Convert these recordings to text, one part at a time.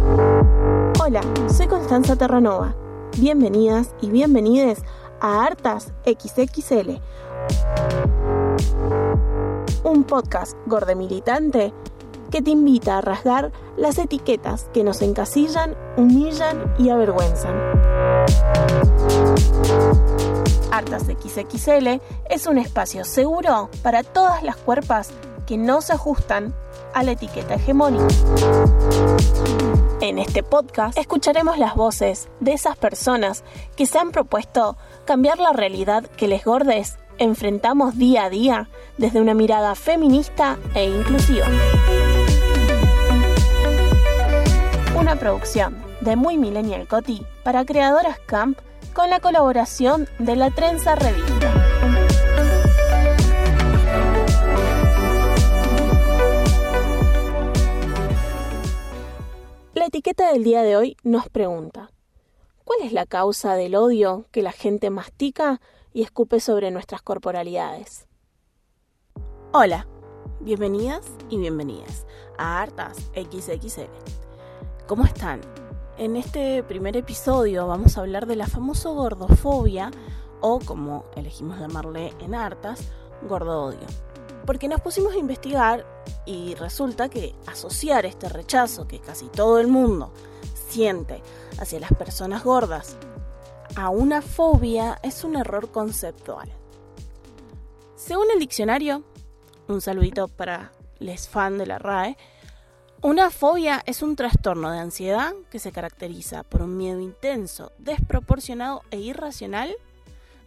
Hola, soy Constanza Terranova. Bienvenidas y bienvenides a Hartas XXL, un podcast gordemilitante que te invita a rasgar las etiquetas que nos encasillan, humillan y avergüenzan. Hartas XXL es un espacio seguro para todas las cuerpas que no se ajustan a la etiqueta hegemónica. En este podcast escucharemos las voces de esas personas que se han propuesto cambiar la realidad que les gordes enfrentamos día a día desde una mirada feminista e inclusiva. Una producción de Muy Millennial Coti para creadoras Camp con la colaboración de la Trenza Revista. La etiqueta del día de hoy nos pregunta, ¿cuál es la causa del odio que la gente mastica y escupe sobre nuestras corporalidades? Hola, bienvenidas y bienvenidas a Hartas XXL. ¿Cómo están? En este primer episodio vamos a hablar de la famosa gordofobia o como elegimos llamarle en hartas, gordo odio. Porque nos pusimos a investigar y resulta que asociar este rechazo que casi todo el mundo siente hacia las personas gordas a una fobia es un error conceptual. Según el diccionario, un saludito para les fan de la RAE, una fobia es un trastorno de ansiedad que se caracteriza por un miedo intenso, desproporcionado e irracional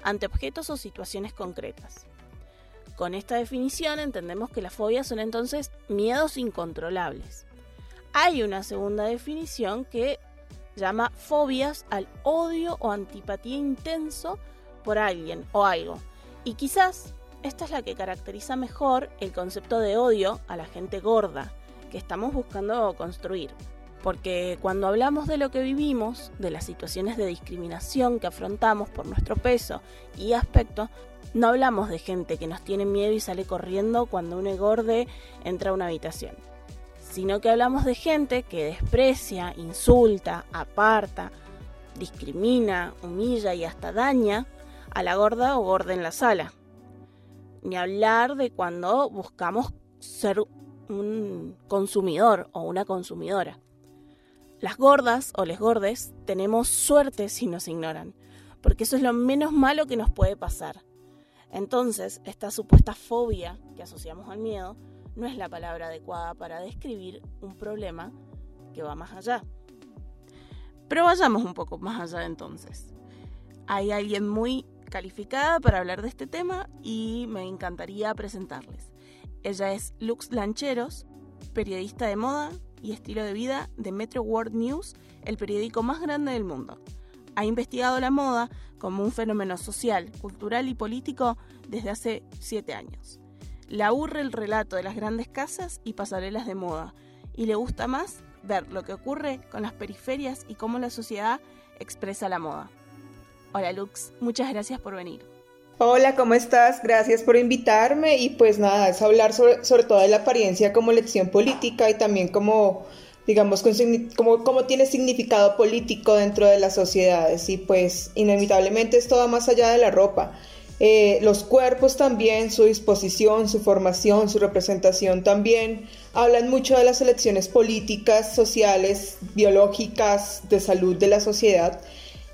ante objetos o situaciones concretas. Con esta definición entendemos que las fobias son entonces miedos incontrolables. Hay una segunda definición que llama fobias al odio o antipatía intenso por alguien o algo. Y quizás esta es la que caracteriza mejor el concepto de odio a la gente gorda que estamos buscando construir. Porque cuando hablamos de lo que vivimos, de las situaciones de discriminación que afrontamos por nuestro peso y aspecto, no hablamos de gente que nos tiene miedo y sale corriendo cuando un egorde entra a una habitación, sino que hablamos de gente que desprecia, insulta, aparta, discrimina, humilla y hasta daña a la gorda o gorda en la sala. Ni hablar de cuando buscamos ser un consumidor o una consumidora. Las gordas o les gordes tenemos suerte si nos ignoran, porque eso es lo menos malo que nos puede pasar. Entonces, esta supuesta fobia que asociamos al miedo no es la palabra adecuada para describir un problema que va más allá. Pero vayamos un poco más allá entonces. Hay alguien muy calificada para hablar de este tema y me encantaría presentarles. Ella es Lux Lancheros, periodista de moda y estilo de vida de Metro World News, el periódico más grande del mundo. Ha investigado la moda como un fenómeno social, cultural y político desde hace siete años. Le aburre el relato de las grandes casas y pasarelas de moda y le gusta más ver lo que ocurre con las periferias y cómo la sociedad expresa la moda. Hola Lux, muchas gracias por venir. Hola, ¿cómo estás? Gracias por invitarme y pues nada, es hablar sobre, sobre todo de la apariencia como lección política y también como, digamos, como, como tiene significado político dentro de las sociedades y pues inevitablemente esto va más allá de la ropa. Eh, los cuerpos también, su disposición, su formación, su representación también hablan mucho de las elecciones políticas, sociales, biológicas, de salud de la sociedad.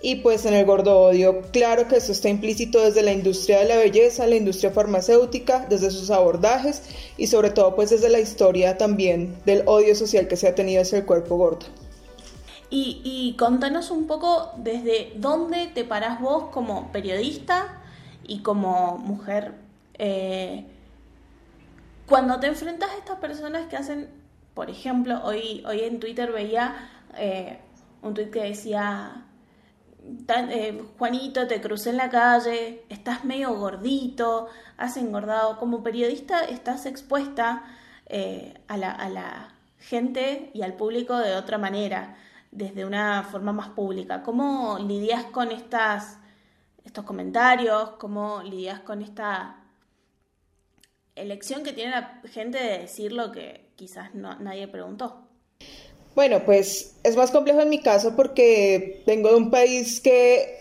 Y pues en el gordo odio, claro que eso está implícito desde la industria de la belleza, la industria farmacéutica, desde sus abordajes y sobre todo pues desde la historia también del odio social que se ha tenido hacia el cuerpo gordo. Y, contanos un poco desde dónde te parás vos como periodista y como mujer. Eh, cuando te enfrentas a estas personas que hacen, por ejemplo, hoy, hoy en Twitter veía eh, un tweet que decía eh, Juanito, te crucé en la calle, estás medio gordito, has engordado. Como periodista estás expuesta eh, a, la, gente y al público de otra manera, desde una forma más pública. ¿Cómo lidias con estas, estos comentarios? ¿Cómo lidias con esta elección que tiene la gente de decir lo que quizás no, nadie preguntó? Bueno, pues es más complejo en mi caso porque vengo de un país que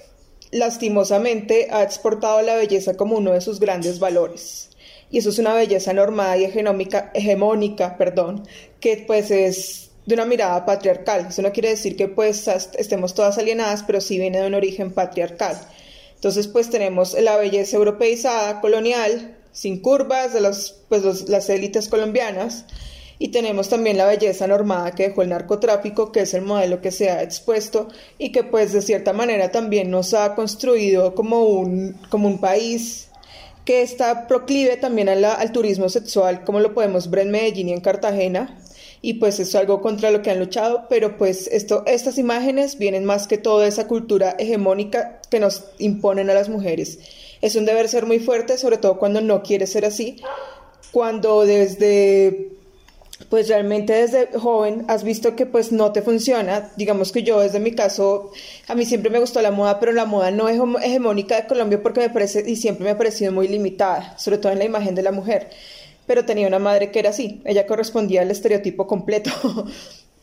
lastimosamente ha exportado la belleza como uno de sus grandes valores. Y eso es una belleza normada y hegemónica, hegemónica perdón, que pues es de una mirada patriarcal. Eso no quiere decir que pues estemos todas alienadas, pero sí viene de un origen patriarcal. Entonces pues tenemos la belleza europeizada, colonial, sin curvas de los, pues, las élites colombianas, y tenemos también la belleza normada que dejó el narcotráfico, que es el modelo que se ha expuesto y que pues de cierta manera también nos ha construido como un, como un país que está proclive también al turismo sexual, como lo podemos ver en Medellín y en Cartagena. Y pues es algo contra lo que han luchado, pero pues esto, estas imágenes vienen más que todo esa cultura hegemónica que nos imponen a las mujeres. Es un deber ser muy fuerte, sobre todo cuando no quiere ser así, cuando desde pues realmente desde joven has visto que pues no te funciona. Digamos que yo desde mi caso, a mí siempre me gustó la moda, pero la moda no es hegemónica de Colombia porque me parece y siempre me ha parecido muy limitada, sobre todo en la imagen de la mujer. Pero tenía una madre que era así, ella correspondía al estereotipo completo.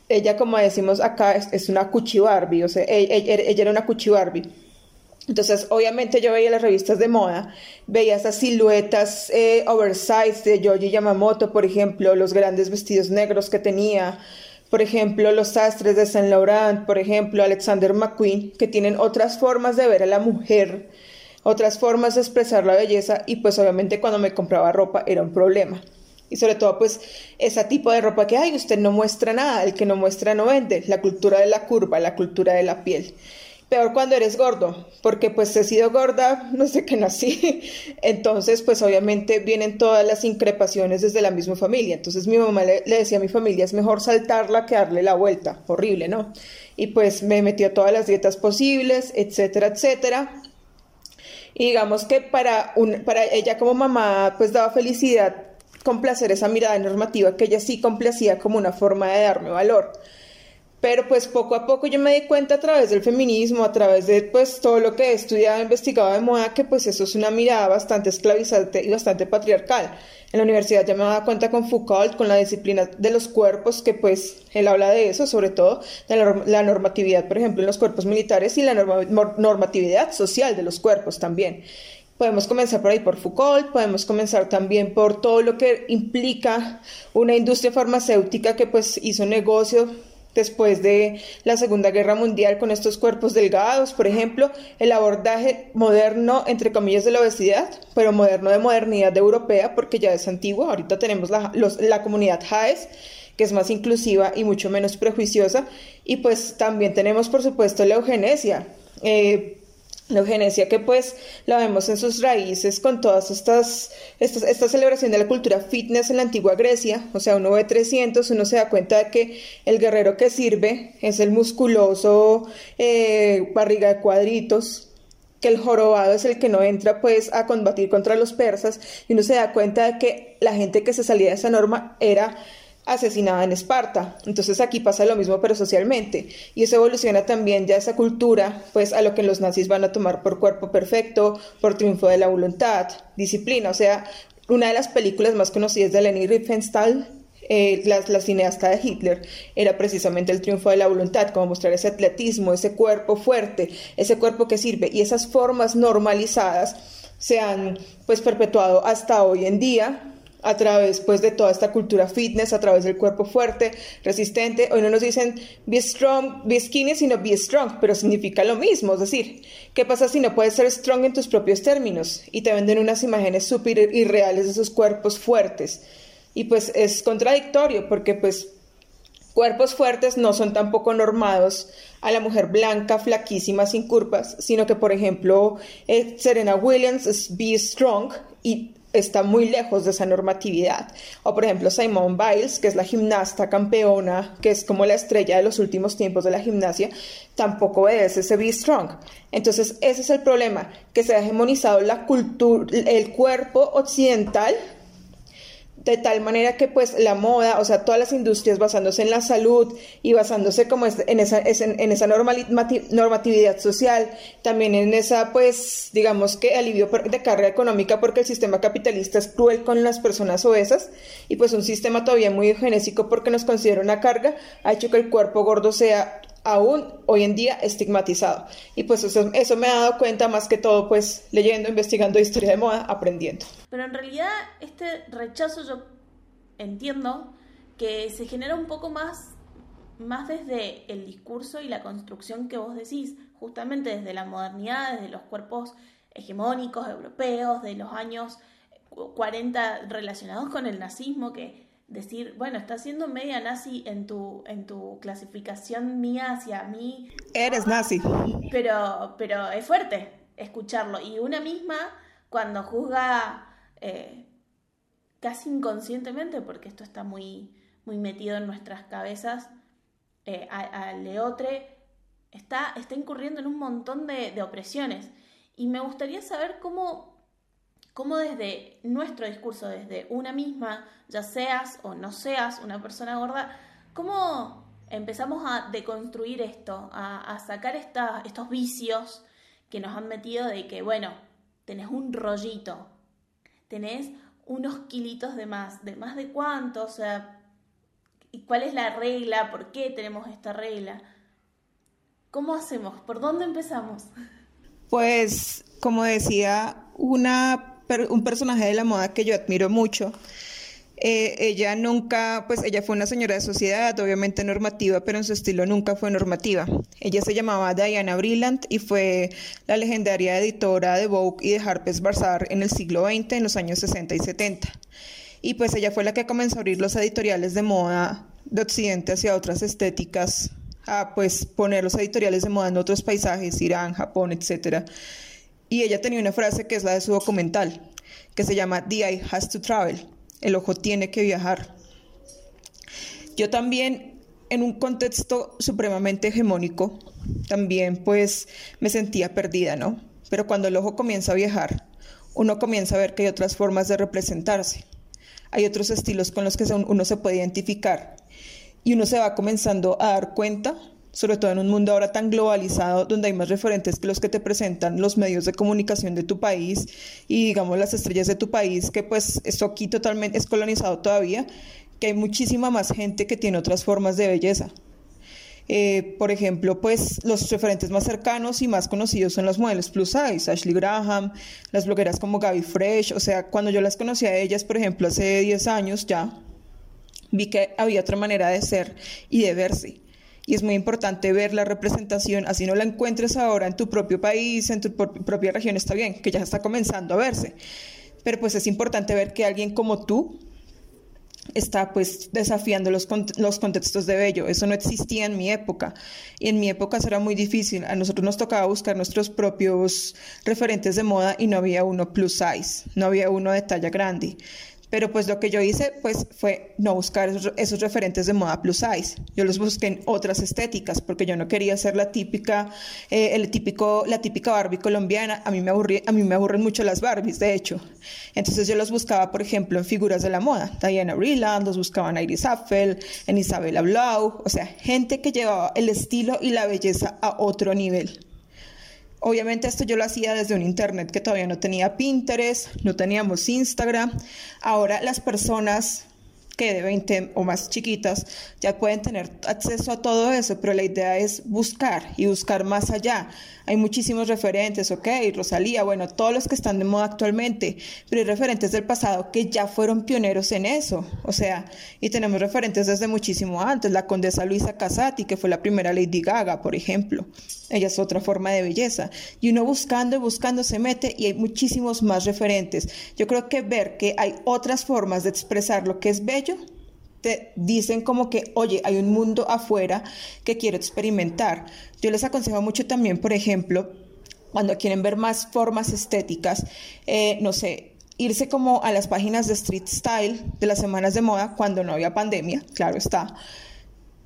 ella, como decimos acá, es, una cuchi Barbie, o sea, ella, ella era una cuchi Barbie entonces, obviamente yo veía las revistas de moda, veía esas siluetas eh, oversized de Yoji Yamamoto, por ejemplo, los grandes vestidos negros que tenía, por ejemplo, los sastres de Saint Laurent, por ejemplo, Alexander McQueen, que tienen otras formas de ver a la mujer, otras formas de expresar la belleza y pues obviamente cuando me compraba ropa era un problema. Y sobre todo pues ese tipo de ropa que hay, usted no muestra nada, el que no muestra no vende, la cultura de la curva, la cultura de la piel. Peor cuando eres gordo, porque pues he sido gorda no sé qué nací. Entonces, pues obviamente vienen todas las increpaciones desde la misma familia. Entonces mi mamá le, decía a mi familia, es mejor saltarla que darle la vuelta. Horrible, ¿no? Y pues me metió todas las dietas posibles, etcétera, etcétera. Y digamos que para, para ella como mamá, pues daba felicidad complacer esa mirada normativa que ella sí complacía como una forma de darme valor pero pues poco a poco yo me di cuenta a través del feminismo, a través de pues todo lo que he estudiado, investigado de moda, que pues eso es una mirada bastante esclavizante y bastante patriarcal. En la universidad ya me daba cuenta con Foucault, con la disciplina de los cuerpos, que pues él habla de eso, sobre todo de la, normatividad, por ejemplo, en los cuerpos militares y la normatividad social de los cuerpos también. Podemos comenzar por ahí por Foucault, podemos comenzar también por todo lo que implica una industria farmacéutica que pues hizo negocio después de la Segunda Guerra Mundial con estos cuerpos delgados, por ejemplo, el abordaje moderno, entre comillas, de la obesidad, pero moderno de modernidad europea, porque ya es antiguo, ahorita tenemos la, la comunidad JAES, que es más inclusiva y mucho menos prejuiciosa, y pues también tenemos, por supuesto, la eugenesia. Eh, la eugenesia que pues la vemos en sus raíces con todas estas, esta celebración de la cultura fitness en la antigua Grecia, o sea, uno ve 300, uno se da cuenta de que el guerrero que sirve es el musculoso eh, barriga de cuadritos, que el jorobado es el que no entra pues a combatir contra los persas, y uno se da cuenta de que la gente que se salía de esa norma era asesinada en Esparta. Entonces aquí pasa lo mismo pero socialmente. Y eso evoluciona también ya esa cultura pues a lo que los nazis van a tomar por cuerpo perfecto, por triunfo de la voluntad, disciplina, o sea, una de las películas más conocidas de Leni Riefenstahl eh, la, la, cineasta de Hitler era precisamente el triunfo de la voluntad, como mostrar ese atletismo, ese cuerpo fuerte, ese cuerpo que sirve. Y esas formas normalizadas se han pues perpetuado hasta hoy en día a través pues de toda esta cultura fitness, a través del cuerpo fuerte, resistente. Hoy no nos dicen be strong, be skinny, sino be strong, pero significa lo mismo. Es decir, ¿qué pasa si no puedes ser strong en tus propios términos? Y te venden unas imágenes súper irreales de esos cuerpos fuertes. Y pues es contradictorio porque pues cuerpos fuertes no son tampoco normados a la mujer blanca, flaquísima, sin curvas, sino que por ejemplo eh, Serena Williams es be strong y está muy lejos de esa normatividad. O por ejemplo Simone Biles, que es la gimnasta campeona, que es como la estrella de los últimos tiempos de la gimnasia, tampoco obedece ese Be Strong. Entonces ese es el problema, que se ha hegemonizado la el cuerpo occidental de tal manera que pues la moda, o sea, todas las industrias basándose en la salud y basándose como en esa, en esa normatividad social, también en esa pues digamos que alivio de carga económica porque el sistema capitalista es cruel con las personas obesas y pues un sistema todavía muy genésico porque nos considera una carga, ha hecho que el cuerpo gordo sea aún hoy en día estigmatizado. Y pues eso, eso, me ha dado cuenta más que todo pues leyendo, investigando historia de moda, aprendiendo. Pero en realidad este rechazo yo entiendo que se genera un poco más más desde el discurso y la construcción que vos decís, justamente desde la modernidad, desde los cuerpos hegemónicos europeos de los años 40 relacionados con el nazismo, que decir, bueno, estás siendo media nazi en tu, en tu clasificación mía hacia mí. Eres nazi. Pero, pero es fuerte escucharlo. Y una misma, cuando juzga eh, casi inconscientemente, porque esto está muy, muy metido en nuestras cabezas, eh, a, Leotre, está, está incurriendo en un montón de, de opresiones. Y me gustaría saber cómo cómo desde nuestro discurso, desde una misma, ya seas o no seas una persona gorda, cómo empezamos a deconstruir esto, a, sacar estos vicios que nos han metido de que, bueno, tenés un rollito, tenés unos kilitos de más, de más de cuánto, o sea, cuál es la regla, por qué tenemos esta regla. ¿Cómo hacemos? ¿Por dónde empezamos? Pues, como decía, una un personaje de la moda que yo admiro mucho. Eh, ella nunca, pues ella fue una señora de sociedad, obviamente normativa, pero en su estilo nunca fue normativa. Ella se llamaba Diana Brillant y fue la legendaria editora de Vogue y de Harper's Bazaar en el siglo XX, en los años 60 y 70. Y pues ella fue la que comenzó a abrir los editoriales de moda de Occidente hacia otras estéticas, a pues poner los editoriales de moda en otros paisajes, Irán, Japón, etcétera y ella tenía una frase que es la de su documental, que se llama The Eye Has to Travel, el ojo tiene que viajar. Yo también, en un contexto supremamente hegemónico, también pues me sentía perdida, ¿no? Pero cuando el ojo comienza a viajar, uno comienza a ver que hay otras formas de representarse, hay otros estilos con los que uno se puede identificar y uno se va comenzando a dar cuenta sobre todo en un mundo ahora tan globalizado, donde hay más referentes que los que te presentan los medios de comunicación de tu país y digamos las estrellas de tu país, que pues esto aquí totalmente es colonizado todavía, que hay muchísima más gente que tiene otras formas de belleza. Eh, por ejemplo, pues los referentes más cercanos y más conocidos son los modelos plus size, Ashley Graham, las blogueras como Gaby Fresh, o sea, cuando yo las conocí a ellas, por ejemplo, hace 10 años ya, vi que había otra manera de ser y de verse y es muy importante ver la representación, así no la encuentres ahora en tu propio país, en tu propia región, está bien, que ya está comenzando a verse, pero pues es importante ver que alguien como tú está pues desafiando los, los contextos de bello. Eso no existía en mi época. Y en mi época eso era muy difícil. A nosotros nos tocaba buscar nuestros propios referentes de moda y no había uno plus size, no había uno de talla grande. Pero pues lo que yo hice pues fue no buscar esos, referentes de moda plus size. Yo los busqué en otras estéticas porque yo no quería ser la típica, eh, el típico, la típica Barbie colombiana. A mí, me aburrí, a mí me aburren mucho las Barbies, de hecho. Entonces yo los buscaba, por ejemplo, en figuras de la moda. Diana Reland, los buscaba en Iris Apfel, en Isabella Blau. O sea, gente que llevaba el estilo y la belleza a otro nivel. Obviamente esto yo lo hacía desde un internet que todavía no tenía Pinterest, no teníamos Instagram. Ahora las personas que de 20 o más chiquitas ya pueden tener acceso a todo eso, pero la idea es buscar y buscar más allá. Hay muchísimos referentes, ok, Rosalía, bueno, todos los que están de moda actualmente, pero hay referentes del pasado que ya fueron pioneros en eso, o sea, y tenemos referentes desde muchísimo antes, la condesa Luisa Casati, que fue la primera Lady Gaga, por ejemplo. Ella es otra forma de belleza. Y uno buscando y buscando se mete y hay muchísimos más referentes. Yo creo que ver que hay otras formas de expresar lo que es bello te dicen como que, oye, hay un mundo afuera que quiero experimentar. Yo les aconsejo mucho también, por ejemplo, cuando quieren ver más formas estéticas, eh, no sé, irse como a las páginas de Street Style de las semanas de moda cuando no había pandemia, claro está,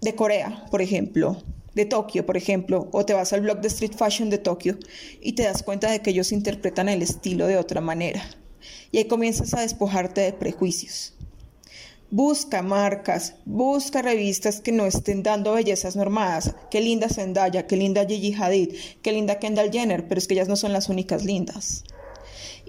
de Corea, por ejemplo, de Tokio, por ejemplo, o te vas al blog de Street Fashion de Tokio y te das cuenta de que ellos interpretan el estilo de otra manera. Y ahí comienzas a despojarte de prejuicios Busca marcas, busca revistas que no estén dando bellezas normadas. Qué linda Zendaya, qué linda Gigi Hadid, qué linda Kendall Jenner, pero es que ellas no son las únicas lindas.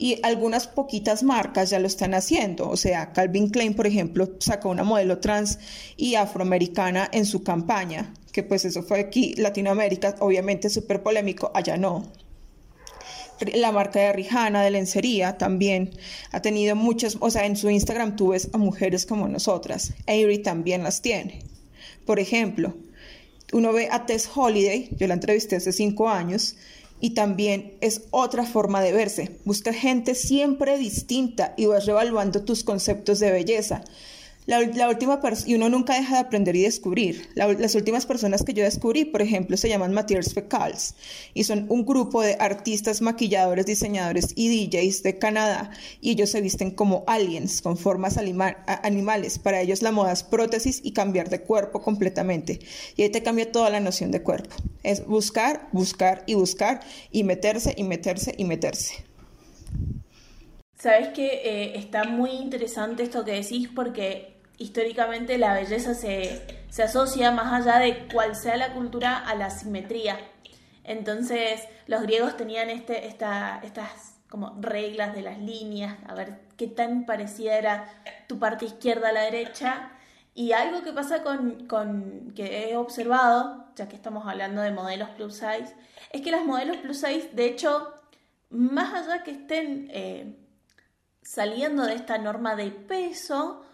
Y algunas poquitas marcas ya lo están haciendo. O sea, Calvin Klein, por ejemplo, sacó una modelo trans y afroamericana en su campaña, que pues eso fue aquí, Latinoamérica, obviamente súper polémico, allá no la marca de Rihanna de lencería también ha tenido muchas, o sea, en su Instagram tú ves a mujeres como nosotras. Avery también las tiene. Por ejemplo, uno ve a Tess Holiday, yo la entrevisté hace cinco años, y también es otra forma de verse. Busca gente siempre distinta y vas revaluando tus conceptos de belleza. La, última y uno nunca deja de aprender y descubrir. las últimas personas que yo descubrí, por ejemplo, se llaman Matiers Fecals y son un grupo de artistas, maquilladores, diseñadores y DJs de Canadá y ellos se visten como aliens con formas animales. Para ellos la moda es prótesis y cambiar de cuerpo completamente. Y ahí te cambia toda la noción de cuerpo. Es buscar, buscar y buscar y meterse y meterse y meterse. Sabes que eh, está muy interesante esto que decís porque históricamente la belleza se, asocia más allá de cuál sea la cultura a la simetría. Entonces los griegos tenían este, esta, estas como reglas de las líneas, a ver qué tan parecida era tu parte izquierda a la derecha. Y algo que pasa con, con que he observado, ya que estamos hablando de modelos plus size, es que las modelos plus size, de hecho, más allá que estén eh, saliendo de esta norma de peso,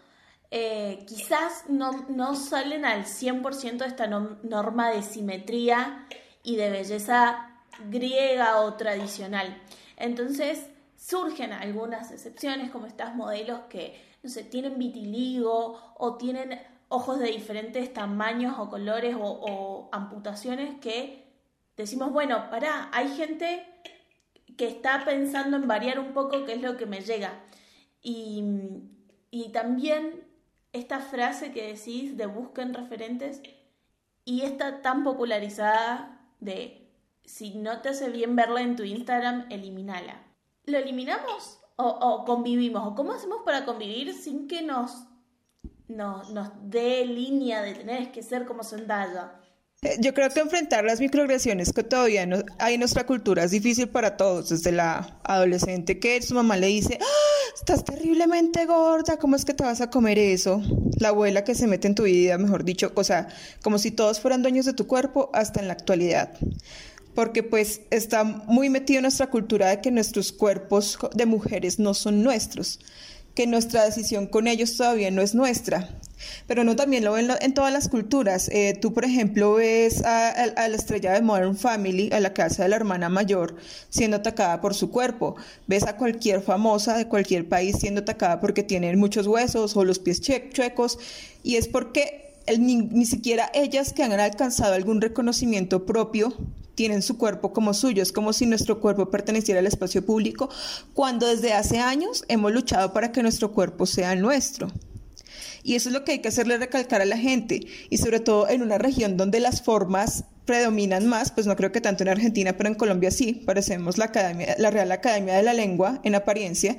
eh, quizás no, salen al 100% de esta norma de simetría y de belleza griega o tradicional. Entonces surgen algunas excepciones como estas modelos que, no tienen vitiligo o tienen ojos de diferentes tamaños o colores o, o amputaciones que decimos, bueno, pará, hay gente que está pensando en variar un poco qué es lo que me llega. Y, y también esta frase que decís de busquen referentes y esta tan popularizada de si no te hace bien verla en tu Instagram, elimínala. ¿Lo eliminamos o, convivimos? ¿O cómo hacemos para convivir sin que nos, nos, nos dé línea de tener que ser como Zendaya? Eh, yo creo que enfrentar las microagresiones que todavía no, hay en nuestra cultura es difícil para todos, desde la adolescente que su mamá le dice, ¡Ah, estás terriblemente gorda, ¿cómo es que te vas a comer eso? La abuela que se mete en tu vida, mejor dicho, o sea, como si todos fueran dueños de tu cuerpo hasta en la actualidad. Porque pues está muy metido en nuestra cultura de que nuestros cuerpos de mujeres no son nuestros que nuestra decisión con ellos todavía no es nuestra. Pero no también lo ven en todas las culturas. Eh, tú, por ejemplo, ves a, la estrella de Modern Family, a la casa de la hermana mayor, siendo atacada por su cuerpo. Ves a cualquier famosa de cualquier país siendo atacada porque tienen muchos huesos o los pies chuecos. Y es porque ni, siquiera ellas que han alcanzado algún reconocimiento propio tienen su cuerpo como suyo. Es como si nuestro cuerpo perteneciera al espacio público, cuando desde hace años hemos luchado para que nuestro cuerpo sea nuestro. Y eso es lo que hay que hacerle recalcar a la gente, y sobre todo en una región donde las formas predominan más, pues no creo que tanto en Argentina, pero en Colombia sí, parecemos la, Real Academia de la Lengua en apariencia,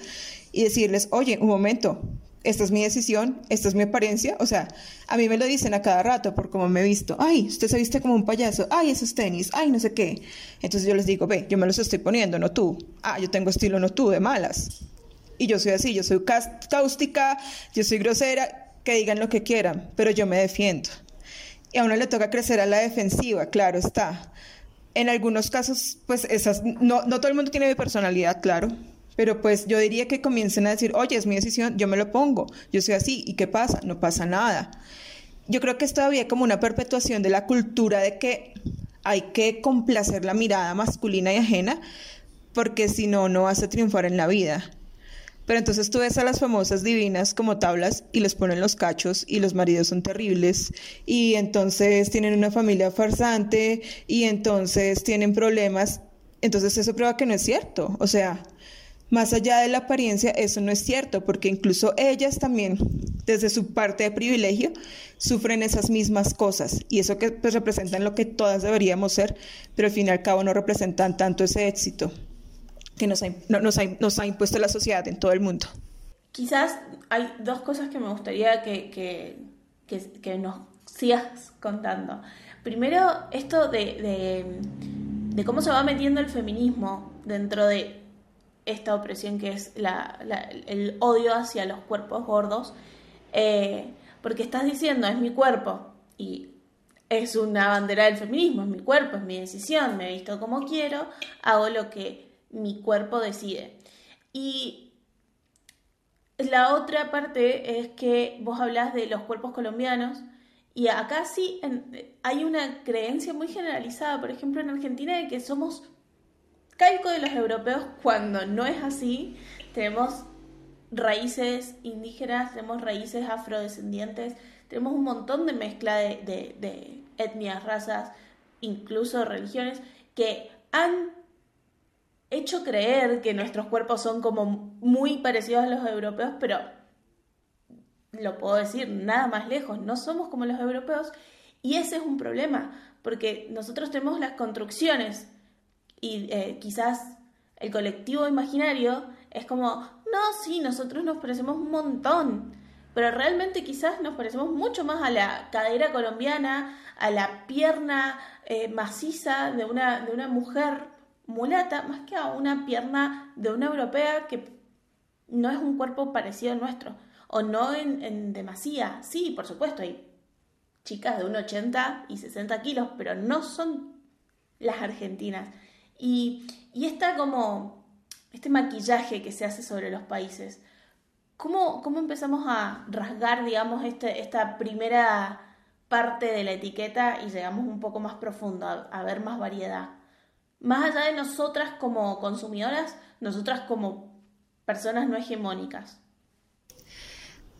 y decirles, oye, un momento, esta es mi decisión, esta es mi apariencia, o sea, a mí me lo dicen a cada rato por cómo me he visto, ay, usted se viste como un payaso, ay, esos tenis, ay, no sé qué. Entonces yo les digo, ve, yo me los estoy poniendo, no tú. Ah, yo tengo estilo, no tú, de malas. Y yo soy así, yo soy cáustica, yo soy grosera, que digan lo que quieran, pero yo me defiendo. Y a uno le toca crecer a la defensiva, claro está. En algunos casos, pues esas, no, no todo el mundo tiene mi personalidad, claro pero pues yo diría que comiencen a decir, oye, es mi decisión, yo me lo pongo, yo soy así, ¿y qué pasa? No pasa nada. Yo creo que es todavía como una perpetuación de la cultura de que hay que complacer la mirada masculina y ajena, porque si no, no vas a triunfar en la vida. Pero entonces tú ves a las famosas divinas como tablas y les ponen los cachos y los maridos son terribles y entonces tienen una familia farsante y entonces tienen problemas. Entonces eso prueba que no es cierto. O sea, más allá de la apariencia, eso no es cierto, porque incluso ellas también, desde su parte de privilegio, sufren esas mismas cosas. Y eso que pues, representan lo que todas deberíamos ser, pero al fin y al cabo no representan tanto ese éxito que nos ha, nos ha impuesto la sociedad en todo el mundo. quizás hay dos cosas que me gustaría que, que, nos sigas contando. Primero, esto de, de, cómo se va metiendo el feminismo dentro de esta opresión que es la, el odio hacia los cuerpos gordos, eh, porque estás diciendo, es mi cuerpo, y es una bandera del feminismo, es mi cuerpo, es mi decisión, me visto como quiero, hago lo que mi cuerpo decide. Y la otra parte es que vos hablas de los cuerpos colombianos y acá sí hay una creencia muy generalizada, por ejemplo en Argentina, de que somos calco de los europeos cuando no es así. Tenemos raíces indígenas, tenemos raíces afrodescendientes, tenemos un montón de mezcla de, etnias, razas, incluso religiones, que han hecho creer que nuestros cuerpos son como muy parecidos a los europeos, pero lo puedo decir nada más lejos, no somos como los europeos y ese es un problema, porque nosotros tenemos las construcciones y eh, quizás el colectivo imaginario es como, no, sí, nosotros nos parecemos un montón, pero realmente quizás nos parecemos mucho más a la cadera colombiana, a la pierna eh, maciza de una, de una mujer mulata, más que a una pierna de una europea que no es un cuerpo parecido al nuestro, o no en, en demasía. Sí, por supuesto, hay chicas de 1,80 y 60 kilos, pero no son las argentinas. Y, y está como este maquillaje que se hace sobre los países ¿Cómo, empezamos a rasgar, digamos, este, esta primera parte de la etiqueta y llegamos un poco más profundo, a, ver más variedad? Más allá de nosotras como consumidoras, nosotras como personas no hegemónicas.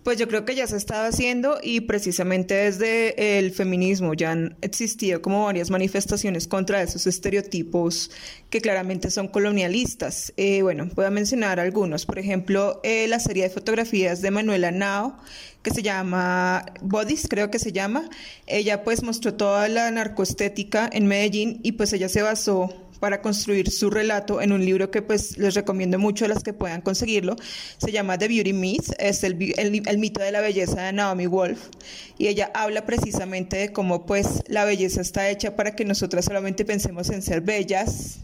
Pues yo creo que ya se estaba haciendo y precisamente desde el feminismo ya han existido como varias manifestaciones contra esos estereotipos que claramente son colonialistas. Eh, bueno, voy a mencionar algunos. Por ejemplo, eh, la serie de fotografías de Manuela Nao, que se llama Bodies, creo que se llama. Ella pues mostró toda la narcoestética en Medellín y pues ella se basó para construir su relato en un libro que pues les recomiendo mucho a las que puedan conseguirlo. Se llama The Beauty Myth, es el, mito de la belleza de Naomi Wolf. Y ella habla precisamente de cómo pues la belleza está hecha para que nosotras solamente pensemos en ser bellas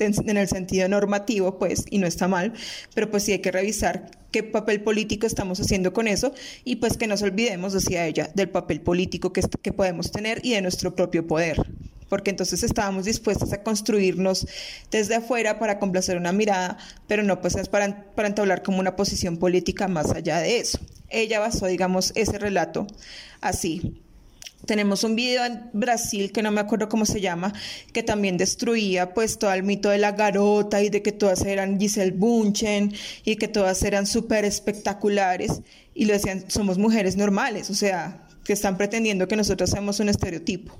en el sentido normativo, pues, y no está mal, pero pues sí hay que revisar qué papel político estamos haciendo con eso. Y pues que nos olvidemos, decía ella, del papel político que, que podemos tener y de nuestro propio poder porque entonces estábamos dispuestos a construirnos desde afuera para complacer una mirada, pero no pues es para, para entablar como una posición política más allá de eso. Ella basó, digamos, ese relato así. Tenemos un video en Brasil que no me acuerdo cómo se llama, que también destruía pues todo el mito de la garota y de que todas eran Giselle Bunchen y que todas eran súper espectaculares y lo decían, somos mujeres normales, o sea, que están pretendiendo que nosotros seamos un estereotipo.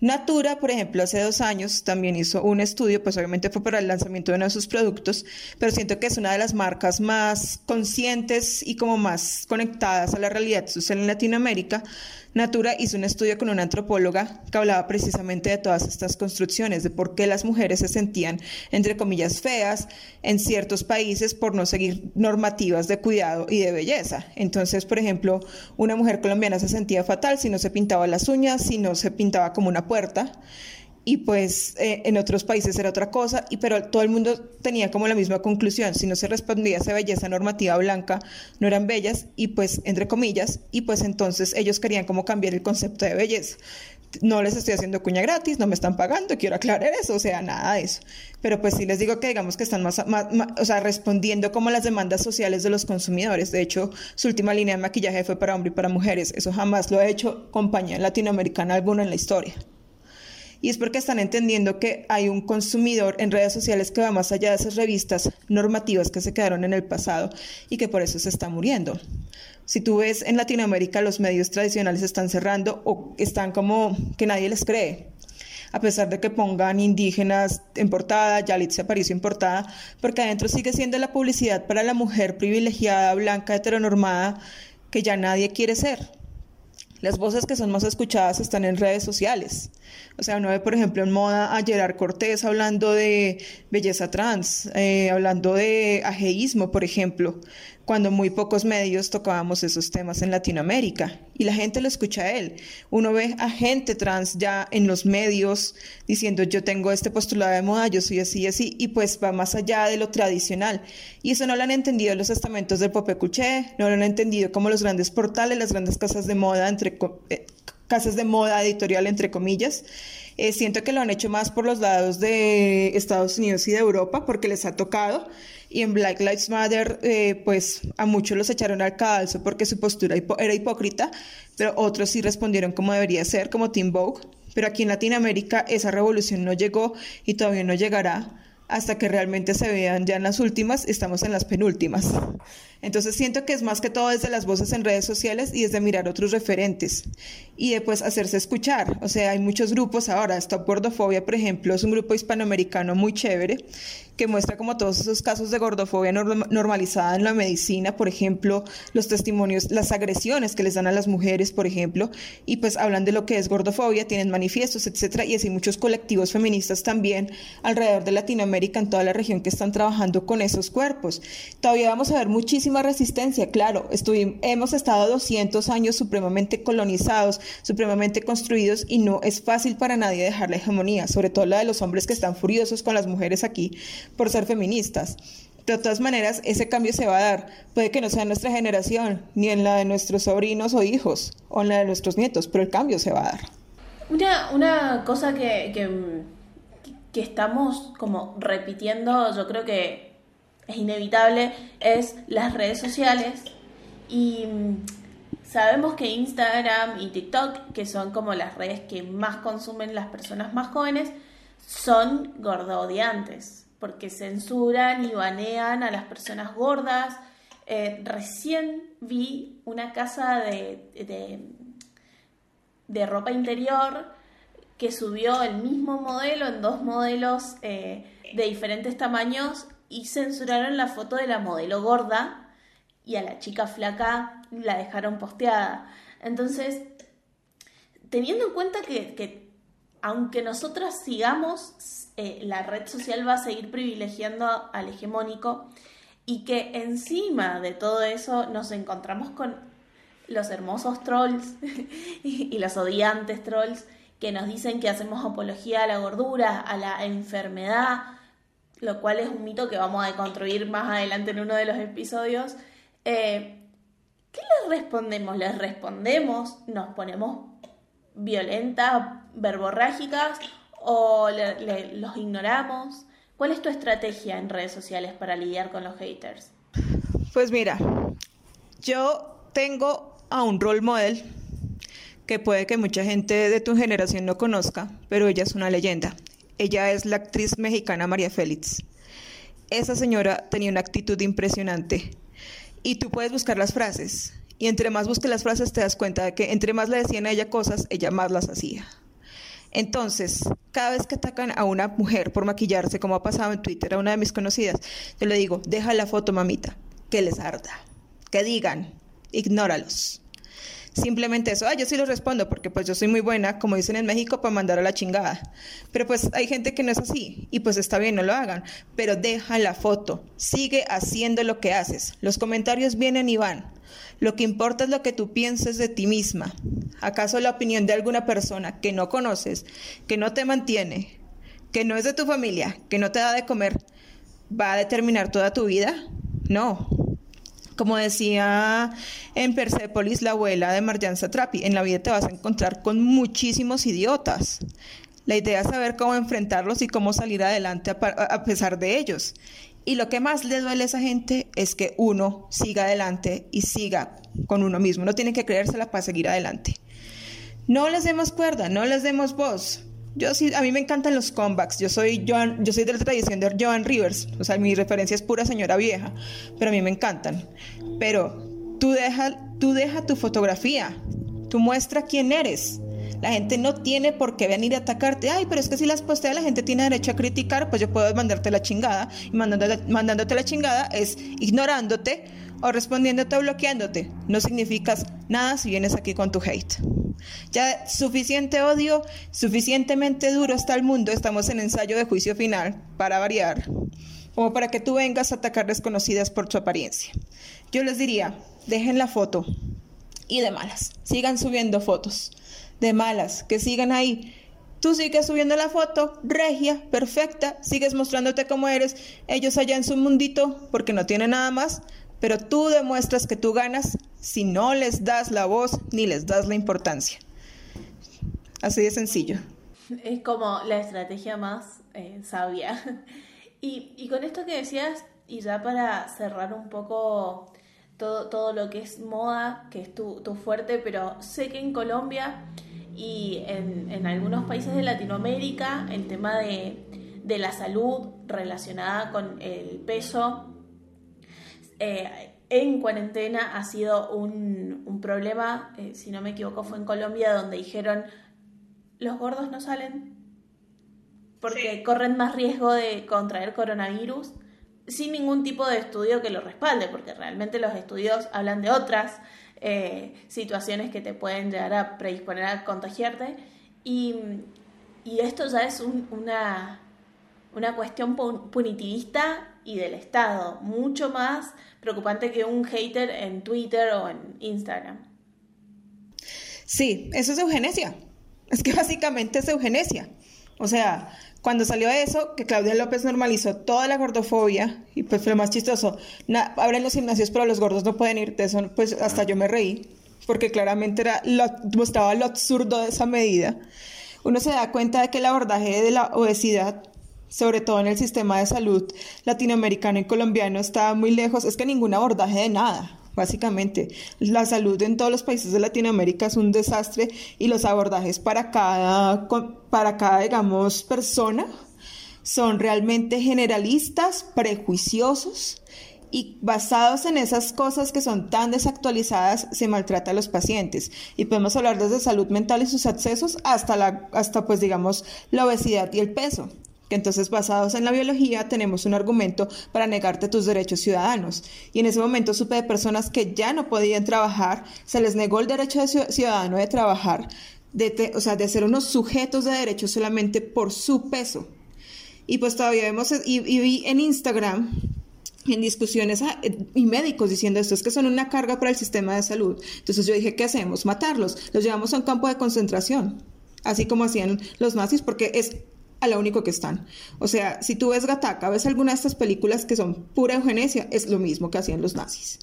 Natura, por ejemplo, hace dos años también hizo un estudio, pues obviamente fue para el lanzamiento de uno de sus productos, pero siento que es una de las marcas más conscientes y como más conectadas a la realidad social en Latinoamérica, Natura hizo un estudio con una antropóloga que hablaba precisamente de todas estas construcciones, de por qué las mujeres se sentían, entre comillas, feas en ciertos países por no seguir normativas de cuidado y de belleza. Entonces, por ejemplo, una mujer colombiana se sentía fatal si no se pintaba las uñas, si no se pintaba como una puerta y pues eh, en otros países era otra cosa, y pero todo el mundo tenía como la misma conclusión, si no se respondía a esa belleza normativa blanca, no eran bellas, y pues entre comillas, y pues entonces ellos querían como cambiar el concepto de belleza. No les estoy haciendo cuña gratis, no me están pagando, quiero aclarar eso, o sea, nada de eso. Pero pues sí les digo que digamos que están más, o sea, respondiendo como las demandas sociales de los consumidores. De hecho, su última línea de maquillaje fue para hombres y para mujeres. Eso jamás lo ha hecho compañía latinoamericana alguna en la historia y es porque están entendiendo que hay un consumidor en redes sociales que va más allá de esas revistas normativas que se quedaron en el pasado y que por eso se está muriendo. Si tú ves en Latinoamérica los medios tradicionales están cerrando o están como que nadie les cree, a pesar de que pongan indígenas en portada, Yalitza Aparicio en portada, porque adentro sigue siendo la publicidad para la mujer privilegiada, blanca, heteronormada, que ya nadie quiere ser. Las voces que son más escuchadas están en redes sociales. O sea, uno ve, por ejemplo, en moda a Gerard Cortés hablando de belleza trans, eh, hablando de ajeísmo, por ejemplo. Cuando muy pocos medios tocábamos esos temas en Latinoamérica y la gente lo escucha a él. Uno ve a gente trans ya en los medios diciendo yo tengo este postulado de moda, yo soy así y así, y pues va más allá de lo tradicional. Y eso no lo han entendido los estamentos del Pope Cuché, no lo han entendido como los grandes portales, las grandes casas de moda, entre eh, casas de moda editorial entre comillas. Eh, siento que lo han hecho más por los lados de Estados Unidos y de Europa porque les ha tocado y en Black Lives Matter, eh, pues a muchos los echaron al calzo porque su postura era hipócrita, pero otros sí respondieron como debería ser, como Tim Vogue. Pero aquí en Latinoamérica esa revolución no llegó y todavía no llegará hasta que realmente se vean ya en las últimas, estamos en las penúltimas. Entonces siento que es más que todo desde las voces en redes sociales y desde mirar otros referentes y después hacerse escuchar. O sea, hay muchos grupos ahora, Stop Gordofobia, por ejemplo, es un grupo hispanoamericano muy chévere que muestra como todos esos casos de gordofobia normalizada en la medicina, por ejemplo, los testimonios, las agresiones que les dan a las mujeres, por ejemplo, y pues hablan de lo que es gordofobia, tienen manifiestos, etcétera, y así muchos colectivos feministas también alrededor de Latinoamérica, en toda la región que están trabajando con esos cuerpos. Todavía vamos a ver muchísima resistencia, claro, hemos estado 200 años supremamente colonizados, supremamente construidos y no es fácil para nadie dejar la hegemonía, sobre todo la de los hombres que están furiosos con las mujeres aquí, por ser feministas. De todas maneras, ese cambio se va a dar. Puede que no sea en nuestra generación, ni en la de nuestros sobrinos o hijos, o en la de nuestros nietos, pero el cambio se va a dar. Una, una cosa que, que, estamos como repitiendo, yo creo que es inevitable, es las redes sociales. Y mm, sabemos que Instagram y TikTok, que son como las redes que más consumen las personas más jóvenes, son gordodiantes porque censuran y banean a las personas gordas. Eh, recién vi una casa de, de, ropa interior que subió el mismo modelo en dos modelos eh, de diferentes tamaños y censuraron la foto de la modelo gorda y a la chica flaca la dejaron posteada. Entonces, teniendo en cuenta que, que aunque nosotras sigamos eh, la red social va a seguir privilegiando al hegemónico y que encima de todo eso nos encontramos con los hermosos trolls y, los odiantes trolls que nos dicen que hacemos apología a la gordura, a la enfermedad, lo cual es un mito que vamos a deconstruir más adelante en uno de los episodios. Eh, ¿Qué les respondemos? ¿Les respondemos? ¿Nos ponemos violentas, verborrágicas o los ignoramos? ¿Cuál es tu estrategia en redes sociales para lidiar con los haters? Pues mira, yo tengo a un role model que puede que mucha gente de tu generación no conozca, pero ella es una leyenda. Ella es la actriz mexicana María Félix. Esa señora tenía una actitud impresionante. Y tú puedes buscar las frases. Y entre más busques las frases te das cuenta de que entre más le decían a ella cosas, ella más las hacía. Entonces, cada vez que atacan a una mujer por maquillarse, como ha pasado en Twitter a una de mis conocidas, yo le digo, deja la foto, mamita, que les arda, que digan, ignóralos. Simplemente eso, ah, yo sí lo respondo porque pues yo soy muy buena, como dicen en México, para mandar a la chingada. Pero pues hay gente que no es así y pues está bien, no lo hagan. Pero deja la foto, sigue haciendo lo que haces. Los comentarios vienen y van. Lo que importa es lo que tú pienses de ti misma. ¿Acaso la opinión de alguna persona que no conoces, que no te mantiene, que no es de tu familia, que no te da de comer, va a determinar toda tu vida? No. Como decía en Persepolis la abuela de Marjan Satrapi, en la vida te vas a encontrar con muchísimos idiotas. La idea es saber cómo enfrentarlos y cómo salir adelante a, pesar de ellos. Y lo que más le duele a esa gente es que uno siga adelante y siga con uno mismo. No tiene que creérsela para seguir adelante. No les demos cuerda, no les demos voz. Yo sí, a mí me encantan los comebacks. Yo soy Joan, yo soy de la tradición de Joan Rivers. O sea, mi referencia es pura señora vieja, pero a mí me encantan. Pero tú deja, tú deja tu fotografía. Tú muestra quién eres. La gente no tiene por qué venir a atacarte. Ay, pero es que si las postea la gente tiene derecho a criticar, pues yo puedo mandarte la chingada. Y mandándote, mandándote la chingada es ignorándote o respondiéndote o bloqueándote. No significas nada si vienes aquí con tu hate. Ya suficiente odio, suficientemente duro está el mundo. Estamos en ensayo de juicio final, para variar. como para que tú vengas a atacar desconocidas por su apariencia. Yo les diría, dejen la foto y de malas, sigan subiendo fotos, de malas, que sigan ahí. Tú sigues subiendo la foto, regia, perfecta, sigues mostrándote cómo eres, ellos allá en su mundito, porque no tienen nada más, pero tú demuestras que tú ganas si no les das la voz ni les das la importancia. Así de sencillo. Es como la estrategia más eh, sabia. Y, con esto que decías, y ya para cerrar un poco todo, todo lo que es moda, que es tu, tu fuerte, pero sé que en Colombia y en, en algunos países de Latinoamérica el tema de, de la salud relacionada con el peso eh, en cuarentena ha sido un, un problema, eh, si no me equivoco fue en Colombia, donde dijeron los gordos no salen porque corren más riesgo de contraer coronavirus sin ningún tipo de estudio que lo respalde, porque realmente los estudios hablan de otras eh, situaciones que te pueden llegar a predisponer a contagiarte. Y, esto ya es una, una cuestión punitivista y del Estado, mucho más preocupante que un hater en Twitter o en Instagram. Sí, eso es eugenesia. Es que básicamente es eugenesia. O sea, cuando salió eso, que Claudia López normalizó toda la gordofobia, y pues fue lo más chistoso, abren los gimnasios pero los gordos no pueden ir, de eso pues hasta yo me reí, porque claramente era mostraba lo absurdo de esa medida. Uno se da cuenta de que el abordaje de la obesidad, sobre todo en el sistema de salud latinoamericano y colombiano, está muy lejos, es que ningún abordaje de nada básicamente. La salud en todos los países de Latinoamérica es un desastre y los abordajes para cada, para cada digamos, persona son realmente generalistas, prejuiciosos y basados en esas cosas que son tan desactualizadas se maltrata a los pacientes. Y podemos hablar desde salud mental y sus accesos hasta hasta pues digamos la obesidad y el peso entonces basados en la biología tenemos un argumento para negarte tus derechos ciudadanos. Y en ese momento supe de personas que ya no podían trabajar, se les negó el derecho de ciudadano de trabajar, de o sea, de ser unos sujetos de derechos solamente por su peso. Y pues todavía vemos, y, vi en Instagram en discusiones ah, y médicos diciendo esto es que son una carga para el sistema de salud. Entonces yo dije, ¿qué hacemos? Matarlos. Los llevamos a un campo de concentración, así como hacían los nazis, porque es a lo único que están. O sea, si tú ves Gataca, ves alguna de estas películas que son pura eugenesia, es lo mismo que hacían los nazis.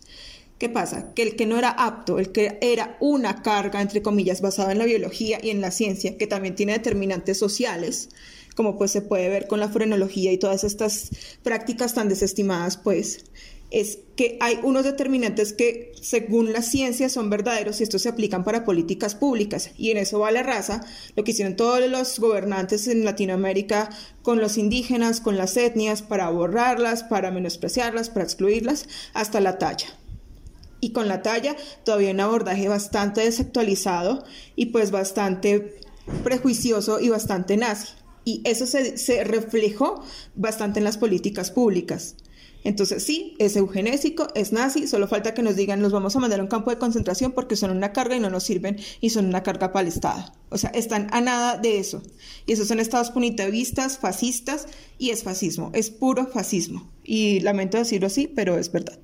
¿Qué pasa? Que el que no era apto, el que era una carga, entre comillas, basada en la biología y en la ciencia, que también tiene determinantes sociales, como pues se puede ver con la frenología y todas estas prácticas tan desestimadas, pues es que hay unos determinantes que según la ciencia son verdaderos y estos se aplican para políticas públicas y en eso va la raza, lo que hicieron todos los gobernantes en Latinoamérica con los indígenas, con las etnias, para borrarlas, para menospreciarlas, para excluirlas, hasta la talla. Y con la talla todavía un abordaje bastante desactualizado y pues bastante prejuicioso y bastante nazi. Y eso se, se reflejó bastante en las políticas públicas. Entonces sí, es eugenésico, es nazi, solo falta que nos digan los vamos a mandar a un campo de concentración porque son una carga y no nos sirven y son una carga para el Estado. O sea, están a nada de eso. Y esos son estados punitivistas, fascistas y es fascismo, es puro fascismo. Y lamento decirlo así, pero es verdad.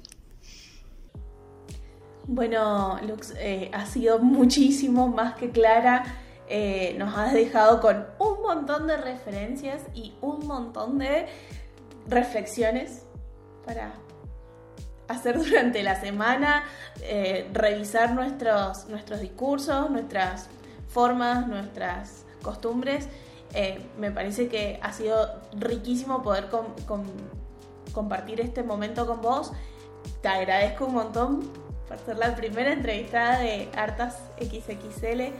Bueno, Lux, eh, ha sido muchísimo más que clara. Eh, nos has dejado con un montón de referencias y un montón de reflexiones para hacer durante la semana, eh, revisar nuestros, nuestros discursos, nuestras formas, nuestras costumbres. Eh, me parece que ha sido riquísimo poder compartir este momento con vos. Te agradezco un montón por ser la primera entrevistada de Artas XXL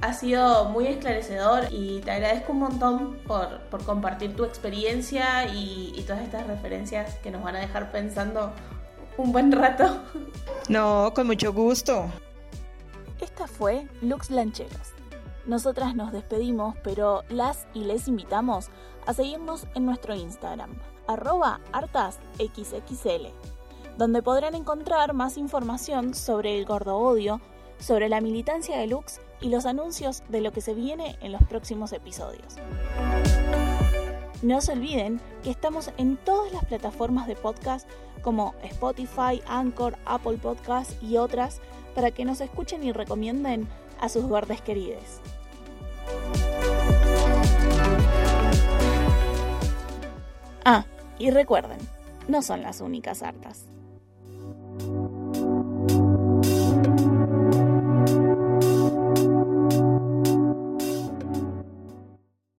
ha sido muy esclarecedor y te agradezco un montón por, compartir tu experiencia y, todas estas referencias que nos van a dejar pensando un buen rato. No, con mucho gusto. Esta fue Lux Lancheros. Nosotras nos despedimos, pero las y les invitamos a seguirnos en nuestro Instagram, arroba hartasxxl, donde podrán encontrar más información sobre el gordo odio, sobre la militancia de Lux y los anuncios de lo que se viene en los próximos episodios. No se olviden que estamos en todas las plataformas de podcast como Spotify, Anchor, Apple Podcast y otras para que nos escuchen y recomienden a sus verdes queridos. Ah, y recuerden, no son las únicas hartas.